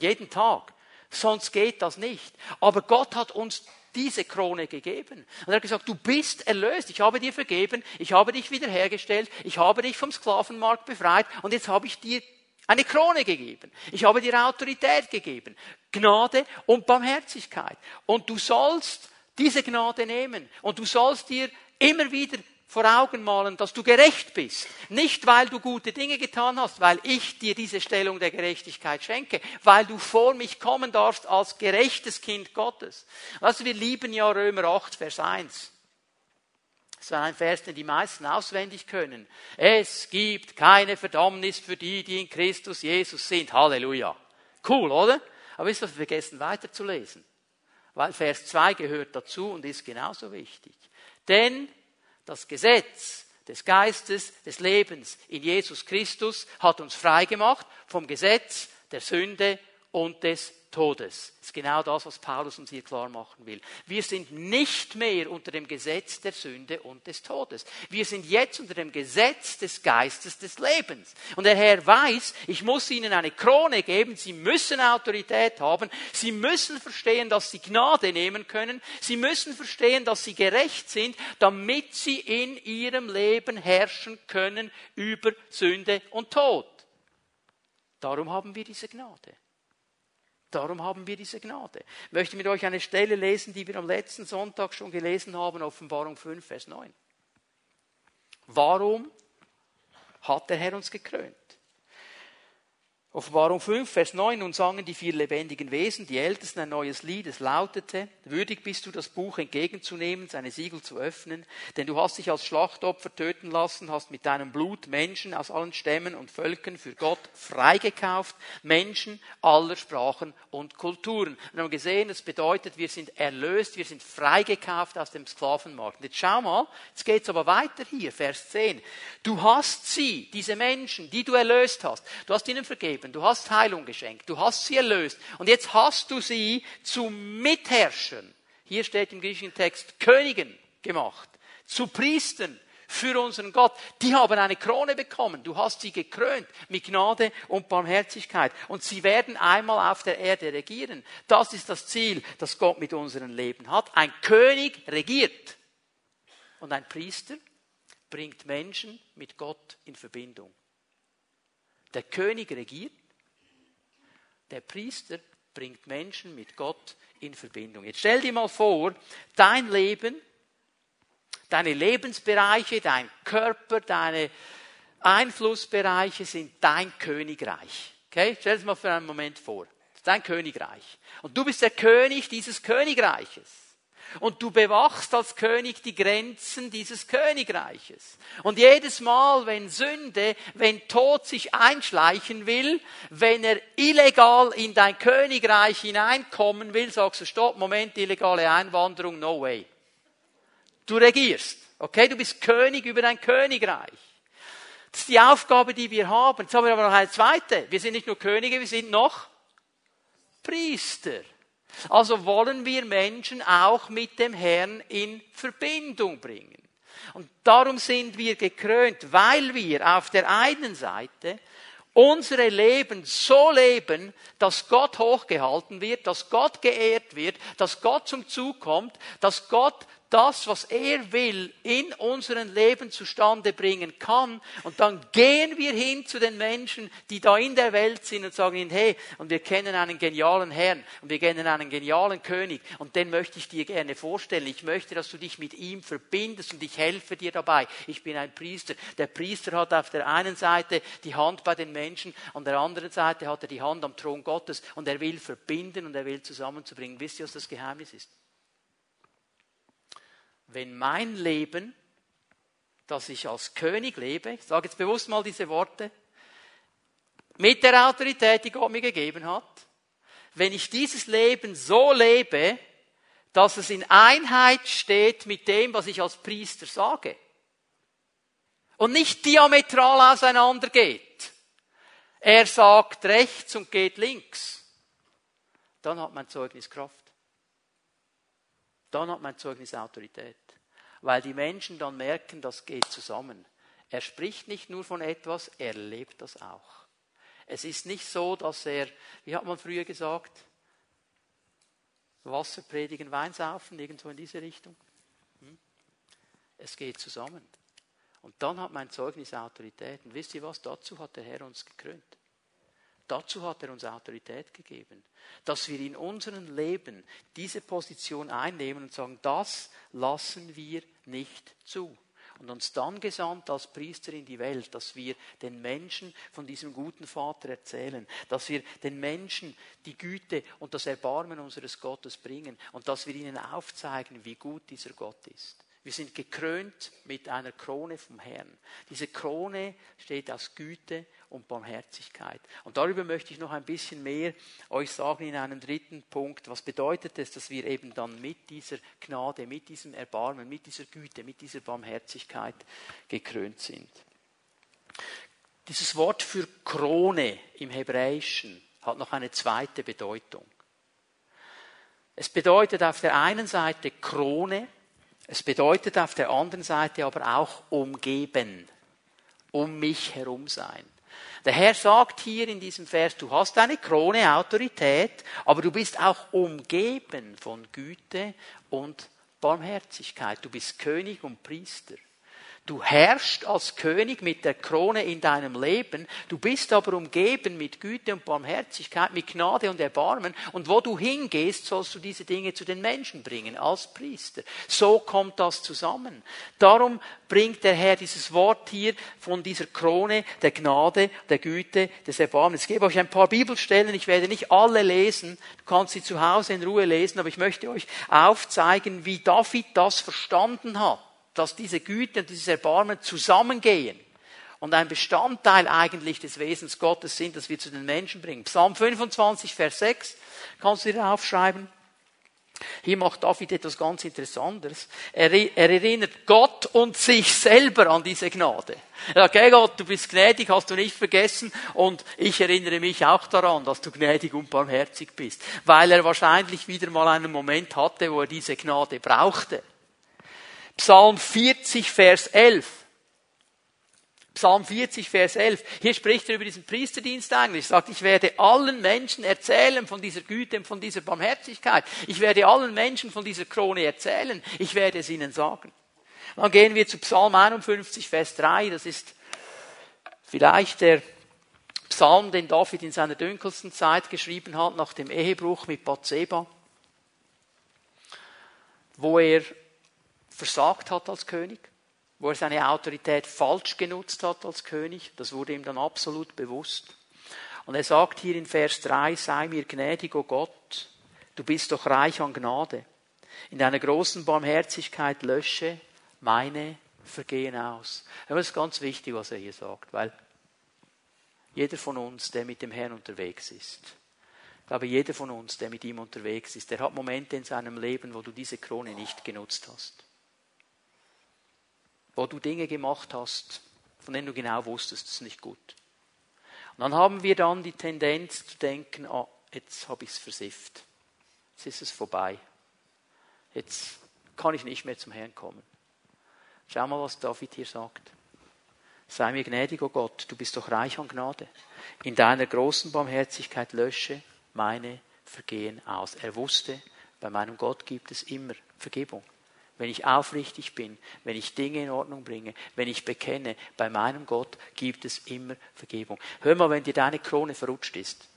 S1: Jeden Tag. Sonst geht das nicht. Aber Gott hat uns diese Krone gegeben. Und er hat gesagt, du bist erlöst, ich habe dir vergeben, ich habe dich wiederhergestellt, ich habe dich vom Sklavenmarkt befreit und jetzt habe ich dir eine Krone gegeben. Ich habe dir Autorität gegeben. Gnade und Barmherzigkeit. Und du sollst diese Gnade nehmen. Und du sollst dir immer wieder vor Augen malen, dass du gerecht bist. Nicht, weil du gute Dinge getan hast, weil ich dir diese Stellung der Gerechtigkeit schenke, weil du vor mich kommen darfst als gerechtes Kind Gottes. Also wir lieben ja Römer 8, Vers 1. Das war ein Vers, den die meisten auswendig können. Es gibt keine Verdammnis für die, die in Christus Jesus sind. Halleluja. Cool, oder? Aber ihr, wir vergessen weiterzulesen. Weil Vers 2 gehört dazu und ist genauso wichtig. Denn das Gesetz des Geistes, des Lebens in Jesus Christus hat uns frei gemacht vom Gesetz der Sünde und des Todes. Das ist genau das, was Paulus uns hier klar machen will. Wir sind nicht mehr unter dem Gesetz der Sünde und des Todes. Wir sind jetzt unter dem Gesetz des Geistes des Lebens. Und der Herr weiß, ich muss ihnen eine Krone geben. Sie müssen Autorität haben. Sie müssen verstehen, dass sie Gnade nehmen können. Sie müssen verstehen, dass sie gerecht sind, damit sie in ihrem Leben herrschen können über Sünde und Tod. Darum haben wir diese Gnade. Darum haben wir diese Gnade. Ich möchte mit euch eine Stelle lesen, die wir am letzten Sonntag schon gelesen haben, Offenbarung 5, Vers 9. Warum hat der Herr uns gekrönt? Offenbarung 5, Vers 9, und sangen die vier lebendigen Wesen, die Ältesten, ein neues Lied. Es lautete, würdig bist du, das Buch entgegenzunehmen, seine Siegel zu öffnen, denn du hast dich als Schlachtopfer töten lassen, hast mit deinem Blut Menschen aus allen Stämmen und Völkern für Gott freigekauft, Menschen aller Sprachen und Kulturen. Wir haben gesehen, das bedeutet, wir sind erlöst, wir sind freigekauft aus dem Sklavenmarkt. Und jetzt schau mal, jetzt geht's aber weiter hier, Vers 10. Du hast sie, diese Menschen, die du erlöst hast, du hast ihnen vergeben, gegeben, du hast Heilung geschenkt, du hast sie erlöst und jetzt hast du sie zu Mitherrschern, hier steht im griechischen Text, Königen gemacht, zu Priestern für unseren Gott. Die haben eine Krone bekommen. Du hast sie gekrönt mit Gnade und Barmherzigkeit. Und sie werden einmal auf der Erde regieren. Das ist das Ziel, das Gott mit unserem Leben hat. Ein König regiert. Und ein Priester bringt Menschen mit Gott in Verbindung. Der König regiert, der Priester bringt Menschen mit Gott in Verbindung. Jetzt stell dir mal vor, dein Leben, deine Lebensbereiche, dein Körper, deine Einflussbereiche sind dein Königreich. Okay? Stell es mal für einen Moment vor. Dein Königreich. Und du bist der König dieses Königreiches und du bewachst als König die Grenzen dieses Königreiches. Und jedes Mal, wenn Sünde, wenn Tod sich einschleichen will, wenn er illegal in dein Königreich hineinkommen will, sagst du, stopp, Moment, illegale Einwanderung, no way. Du regierst, okay, du bist König über dein Königreich. Das ist die Aufgabe, die wir haben. Jetzt haben wir aber noch eine zweite. Wir sind nicht nur Könige, wir sind noch Priester. Also wollen wir Menschen auch mit dem Herrn in Verbindung bringen. Und darum sind wir gekrönt, weil wir auf der einen Seite unsere Leben so leben, dass Gott hochgehalten wird, dass Gott geehrt wird, dass Gott zum Zug kommt, dass Gott das, was er will, in unserem Leben zustande bringen kann. Und dann gehen wir hin zu den Menschen, die da in der Welt sind und sagen ihnen, hey, und wir kennen einen genialen Herrn und wir kennen einen genialen König und den möchte ich dir gerne vorstellen. Ich möchte, dass du dich mit ihm verbindest und ich helfe dir dabei. Ich bin ein Priester. Der Priester hat auf der einen Seite die Hand bei den Menschen, an der anderen Seite hat er die Hand am Thron Gottes und er will verbinden und er will zusammenzubringen. Wisst ihr, was das Geheimnis ist? Wenn mein Leben, das ich als König lebe, ich sage jetzt bewusst mal diese Worte, mit der Autorität, die Gott mir gegeben hat, wenn ich dieses Leben so lebe, dass es in Einheit steht mit dem, was ich als Priester sage und nicht diametral auseinandergeht. er sagt rechts und geht links, dann hat mein Zeugnis Kraft. Dann hat mein Zeugnis Autorität. Weil die Menschen dann merken, das geht zusammen. Er spricht nicht nur von etwas, er lebt das auch. Es ist nicht so, dass er, wie hat man früher gesagt, Wasser predigen, Wein saufen, irgendwo in diese Richtung. Hm? Es geht zusammen. Und dann hat mein Zeugnis Autorität. Und wisst ihr was? Dazu hat der Herr uns gekrönt. Dazu hat er uns Autorität gegeben, dass wir in unserem Leben diese Position einnehmen und sagen, das lassen wir nicht zu. Und uns dann gesandt als Priester in die Welt, dass wir den Menschen von diesem guten Vater erzählen, dass wir den Menschen die Güte und das Erbarmen unseres Gottes bringen und dass wir ihnen aufzeigen, wie gut dieser Gott ist. Wir sind gekrönt mit einer Krone vom Herrn. Diese Krone steht aus Güte und Barmherzigkeit. Und darüber möchte ich noch ein bisschen mehr euch sagen in einem dritten Punkt. Was bedeutet es, dass wir eben dann mit dieser Gnade, mit diesem Erbarmen, mit dieser Güte, mit dieser Barmherzigkeit gekrönt sind? Dieses Wort für Krone im Hebräischen hat noch eine zweite Bedeutung. Es bedeutet auf der einen Seite Krone, es bedeutet auf der anderen Seite aber auch umgeben, um mich herum sein. Der Herr sagt hier in diesem Vers, du hast eine Krone Autorität, aber du bist auch umgeben von Güte und Barmherzigkeit. Du bist König und Priester. Du herrschst als König mit der Krone in deinem Leben, du bist aber umgeben mit Güte und Barmherzigkeit, mit Gnade und Erbarmen, und wo du hingehst, sollst du diese Dinge zu den Menschen bringen, als Priester. So kommt das zusammen. Darum bringt der Herr dieses Wort hier von dieser Krone der Gnade, der Güte, des Erbarmens. Ich gebe euch ein paar Bibelstellen, ich werde nicht alle lesen, du kannst sie zu Hause in Ruhe lesen, aber ich möchte euch aufzeigen, wie David das verstanden hat dass diese Güte und dieses Erbarmen zusammengehen und ein Bestandteil eigentlich des Wesens Gottes sind, das wir zu den Menschen bringen. Psalm 25, Vers 6, kannst du dir aufschreiben? Hier macht David etwas ganz Interessantes. Er, er, erinnert Gott und sich selber an diese Gnade. Hey Gott, du bist gnädig, hast du nicht vergessen und ich erinnere mich auch daran, dass du gnädig und barmherzig bist. Weil er wahrscheinlich wieder mal einen Moment hatte, wo er diese Gnade brauchte. Psalm 40, Vers 11. Psalm 40, Vers 11. Hier spricht er über diesen Priesterdienst eigentlich. Er sagt, ich werde allen Menschen erzählen von dieser Güte und von dieser Barmherzigkeit. Ich werde allen Menschen von dieser Krone erzählen. Ich werde es ihnen sagen. Dann gehen wir zu Psalm 51, Vers 3. Das ist vielleicht der Psalm, den David in seiner dunkelsten Zeit geschrieben hat, nach dem Ehebruch mit Bathseba, wo er versagt hat als König, wo er seine Autorität falsch genutzt hat als König. Das wurde ihm dann absolut bewusst. Und er sagt hier in Vers 3, sei mir gnädig, o oh Gott, du bist doch reich an Gnade. In deiner großen Barmherzigkeit lösche meine Vergehen aus. Das ist ganz wichtig, was er hier sagt, weil jeder von uns, der mit dem Herrn unterwegs ist, ich glaube, jeder von uns, der mit ihm unterwegs ist, der hat Momente in seinem Leben, wo du diese Krone nicht genutzt hast wo du Dinge gemacht hast, von denen du genau wusstest, das ist nicht gut. Und dann haben wir dann die Tendenz zu denken, ah, jetzt habe ich es versifft. Jetzt ist es vorbei. Jetzt kann ich nicht mehr zum Herrn kommen. Schau mal, was David hier sagt. Sei mir gnädig, o oh Gott, du bist doch reich an Gnade. In deiner großen Barmherzigkeit lösche meine Vergehen aus. Er wusste, bei meinem Gott gibt es immer Vergebung wenn ich aufrichtig bin, wenn ich Dinge in Ordnung bringe, wenn ich bekenne, bei meinem Gott gibt es immer Vergebung. Hör mal, wenn dir deine Krone verrutscht ist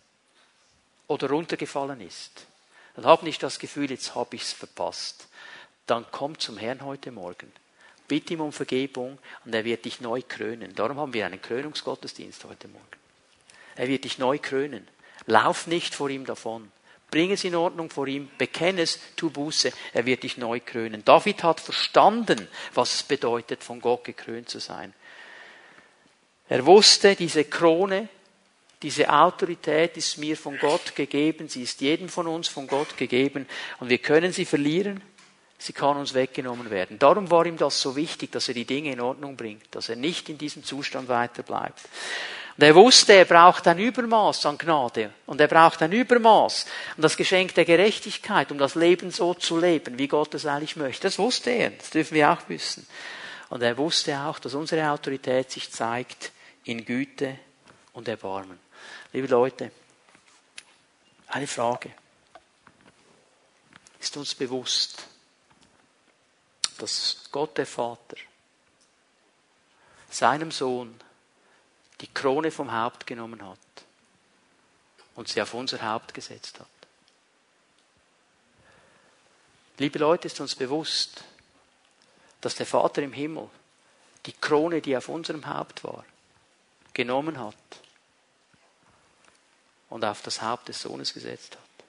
S1: oder runtergefallen ist, dann hab nicht das Gefühl, jetzt ich es verpasst. Dann komm zum Herrn heute Morgen. Bitte ihm um Vergebung und er wird dich neu krönen. Darum haben wir einen Krönungsgottesdienst heute Morgen. Er wird dich neu krönen. Lauf nicht vor ihm davon. Bring es in Ordnung vor ihm, bekenne es, tu Buße, er wird dich neu krönen. David hat verstanden, was es bedeutet, von Gott gekrönt zu sein. Er wusste, diese Krone, diese Autorität ist mir von Gott gegeben, sie ist jedem von uns von Gott gegeben und wir können sie verlieren, sie kann uns weggenommen werden. Darum war ihm das so wichtig, dass er die Dinge in Ordnung bringt, dass er nicht in diesem Zustand weiter bleibt. Und er wusste, er braucht ein Übermaß an Gnade. Und er braucht ein Übermaß an das Geschenk der Gerechtigkeit, um das Leben so zu leben, wie Gott es eigentlich möchte. Das wusste er. Das dürfen wir auch wissen. Und er wusste auch, dass unsere Autorität sich zeigt in Güte und Erbarmen. Liebe Leute, eine Frage. Ist uns bewusst, dass Gott der Vater seinem Sohn die Krone vom Haupt genommen hat und sie auf unser Haupt gesetzt hat. Liebe Leute, ist uns bewusst, dass der Vater im Himmel die Krone, die auf unserem Haupt war, genommen hat und auf das Haupt des Sohnes gesetzt hat.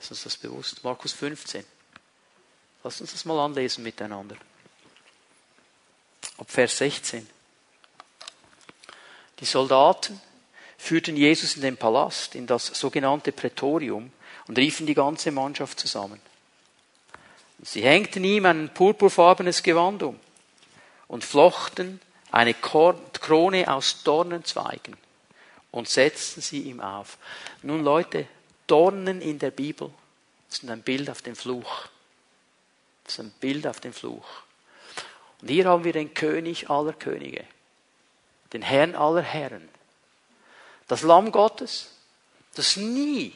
S1: Ist uns das bewusst? Markus 15. Lass uns das mal anlesen miteinander. Ab Vers 16. Die Soldaten führten Jesus in den Palast, in das sogenannte Prätorium und riefen die ganze Mannschaft zusammen. Sie hängten ihm ein purpurfarbenes Gewand um und flochten eine Krone aus Dornenzweigen und setzten sie ihm auf. Nun Leute, Dornen in der Bibel sind ein Bild auf den Fluch. Das ist ein Bild auf den Fluch. Und hier haben wir den König aller Könige, den Herrn aller Herren, das Lamm Gottes, das nie,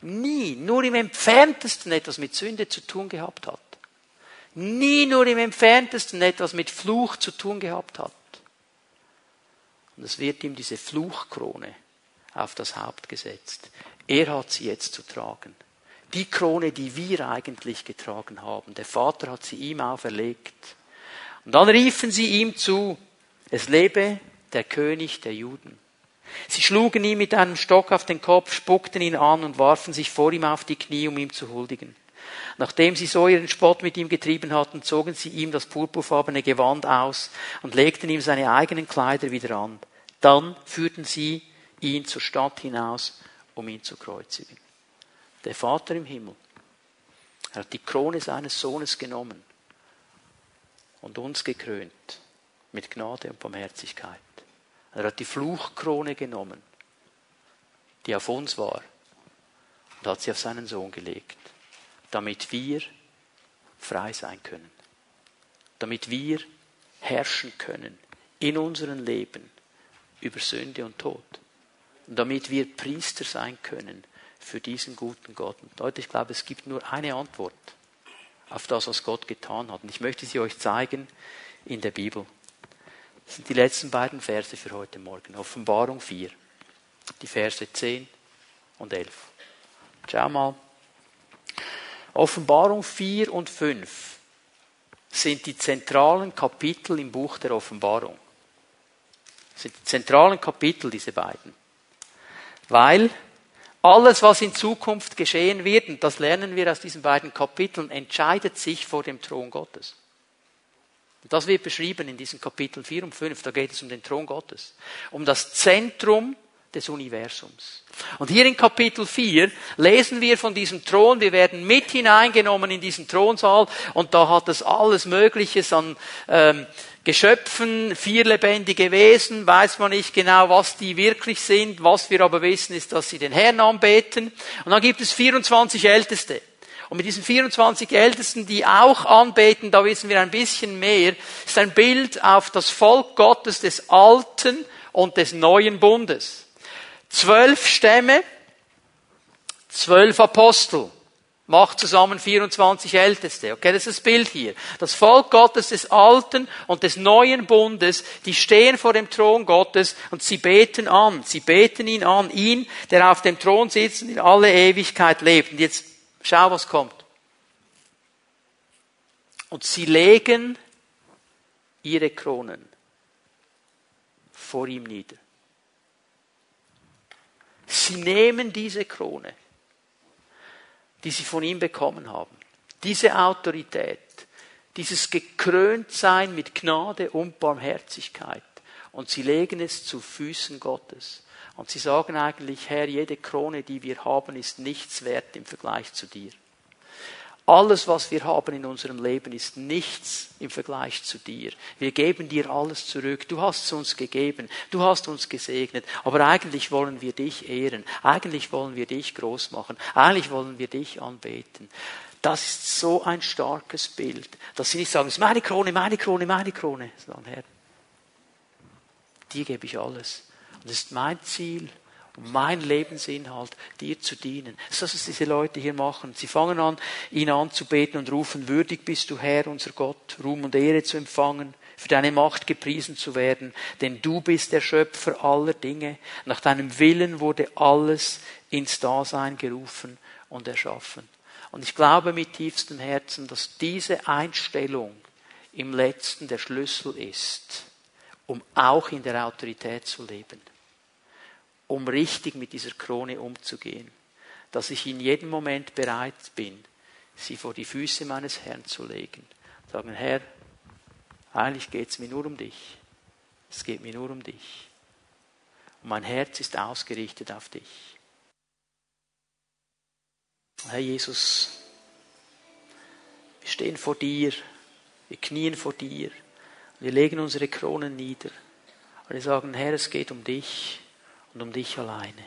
S1: nie, nur im entferntesten etwas mit Sünde zu tun gehabt hat. Nie nur im entferntesten etwas mit Fluch zu tun gehabt hat. Und es wird ihm diese Fluchkrone auf das Haupt gesetzt. Er hat sie jetzt zu tragen. Die Krone, die wir eigentlich getragen haben. Der Vater hat sie ihm auferlegt. Und dann riefen sie ihm zu, es lebe der König der Juden. Sie schlugen ihm mit einem Stock auf den Kopf, spuckten ihn an und warfen sich vor ihm auf die Knie, um ihm zu huldigen. Nachdem sie so ihren Spott mit ihm getrieben hatten, zogen sie ihm das purpurfarbene Gewand aus und legten ihm seine eigenen Kleider wieder an. Dann führten sie ihn zur Stadt hinaus, um ihn zu kreuzigen. Der Vater im Himmel er hat die Krone seines Sohnes genommen und uns gekrönt mit Gnade und Barmherzigkeit. Er hat die Fluchkrone genommen, die auf uns war, und hat sie auf seinen Sohn gelegt, damit wir frei sein können, damit wir herrschen können in unserem Leben über Sünde und Tod und damit wir Priester sein können für diesen guten Gott. Und Leute, ich glaube, es gibt nur eine Antwort auf das, was Gott getan hat. Und ich möchte sie euch zeigen in der Bibel. Das sind die letzten beiden Verse für heute Morgen. Offenbarung 4, die Verse 10 und 11. Schau mal. Offenbarung 4 und 5 sind die zentralen Kapitel im Buch der Offenbarung. Sind die zentralen Kapitel, diese beiden. Weil alles, was in Zukunft geschehen wird, und das lernen wir aus diesen beiden Kapiteln, entscheidet sich vor dem Thron Gottes. Und das wird beschrieben in diesen Kapiteln 4 und 5. Da geht es um den Thron Gottes. Um das Zentrum des Universums. Und hier in Kapitel 4 lesen wir von diesem Thron. Wir werden mit hineingenommen in diesen Thronsaal und da hat es alles Mögliche an ähm, Geschöpfen, vier lebendige Wesen, weiß man nicht genau, was die wirklich sind. Was wir aber wissen, ist, dass sie den Herrn anbeten. Und dann gibt es 24 Älteste. Und mit diesen 24 Ältesten, die auch anbeten, da wissen wir ein bisschen mehr, ist ein Bild auf das Volk Gottes des Alten und des Neuen Bundes. Zwölf Stämme, zwölf Apostel. Macht zusammen 24 Älteste. Okay, das ist das Bild hier. Das Volk Gottes des Alten und des Neuen Bundes, die stehen vor dem Thron Gottes und sie beten an. Sie beten ihn an. Ihn, der auf dem Thron sitzt und in alle Ewigkeit lebt. Und jetzt schau, was kommt. Und sie legen ihre Kronen vor ihm nieder. Sie nehmen diese Krone, die sie von ihm bekommen haben, diese Autorität, dieses Gekröntsein mit Gnade und Barmherzigkeit, und sie legen es zu Füßen Gottes. Und sie sagen eigentlich, Herr, jede Krone, die wir haben, ist nichts wert im Vergleich zu dir. Alles, was wir haben in unserem Leben, ist nichts im Vergleich zu dir. Wir geben dir alles zurück. Du hast es uns gegeben. Du hast uns gesegnet. Aber eigentlich wollen wir dich ehren. Eigentlich wollen wir dich groß machen. Eigentlich wollen wir dich anbeten. Das ist so ein starkes Bild, dass sie nicht sagen, es ist meine Krone, meine Krone, meine Krone, sondern Herr, dir gebe ich alles. Und das ist mein Ziel und mein Lebensinhalt, dir zu dienen. Das ist das, was diese Leute hier machen. Sie fangen an, ihn anzubeten und rufen, würdig bist du Herr, unser Gott, Ruhm und Ehre zu empfangen, für deine Macht gepriesen zu werden, denn du bist der Schöpfer aller Dinge. Nach deinem Willen wurde alles ins Dasein gerufen und erschaffen. Und ich glaube mit tiefstem Herzen, dass diese Einstellung im letzten der Schlüssel ist, um auch in der Autorität zu leben, um richtig mit dieser Krone umzugehen, dass ich in jedem Moment bereit bin, sie vor die Füße meines Herrn zu legen. Sagen, Herr, eigentlich geht es mir nur um dich. Es geht mir nur um dich. Und mein Herz ist ausgerichtet auf dich. Herr Jesus, wir stehen vor dir, wir knien vor dir, wir legen unsere Kronen nieder und wir sagen, Herr, es geht um dich und um dich alleine.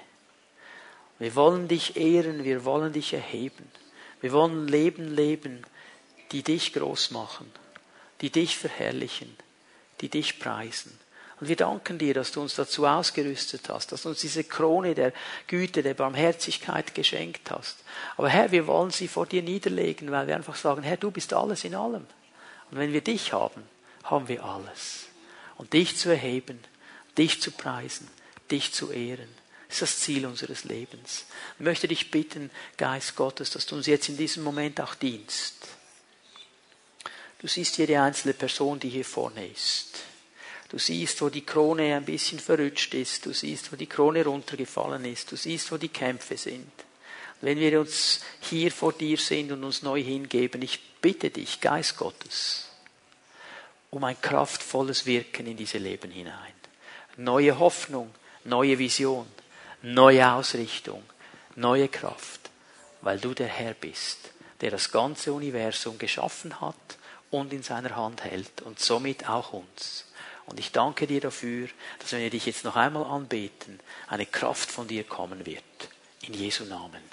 S1: Wir wollen dich ehren, wir wollen dich erheben, wir wollen Leben leben, die dich groß machen, die dich verherrlichen, die dich preisen. Und wir danken dir, dass du uns dazu ausgerüstet hast, dass du uns diese Krone der Güte, der Barmherzigkeit geschenkt hast. Aber Herr, wir wollen sie vor dir niederlegen, weil wir einfach sagen, Herr, du bist alles in allem. Und wenn wir dich haben, haben wir alles. Und dich zu erheben, dich zu preisen, dich zu ehren, ist das Ziel unseres Lebens. Ich möchte dich bitten, Geist Gottes, dass du uns jetzt in diesem Moment auch dienst. Du siehst jede einzelne Person, die hier vorne ist. Du siehst, wo die Krone ein bisschen verrutscht ist. Du siehst, wo die Krone runtergefallen ist. Du siehst, wo die Kämpfe sind. wenn wir uns hier vor dir sind und uns neu hingeben, ich bitte dich, Geist Gottes, um ein kraftvolles Wirken in diese Leben hinein. Neue Hoffnung, neue Vision, neue Ausrichtung, neue Kraft, weil du der Herr bist, der das ganze Universum geschaffen hat und in seiner Hand hält und somit auch uns. Und ich danke dir dafür, dass wenn wir dich jetzt noch einmal anbeten, eine Kraft von dir kommen wird. In Jesu Namen.